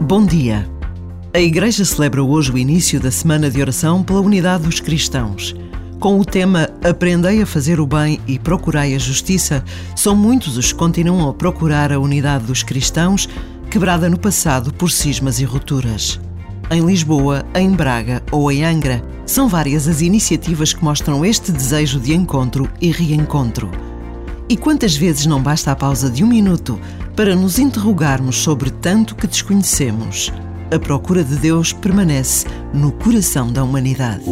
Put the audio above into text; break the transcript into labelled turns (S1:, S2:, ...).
S1: Bom dia. A Igreja celebra hoje o início da Semana de Oração pela Unidade dos Cristãos. Com o tema Aprendei a fazer o bem e procurai a justiça, são muitos os que continuam a procurar a unidade dos cristãos, quebrada no passado por cismas e rupturas. Em Lisboa, em Braga ou em Angra, são várias as iniciativas que mostram este desejo de encontro e reencontro. E quantas vezes não basta a pausa de um minuto para nos interrogarmos sobre tanto que desconhecemos? A procura de Deus permanece no coração da humanidade.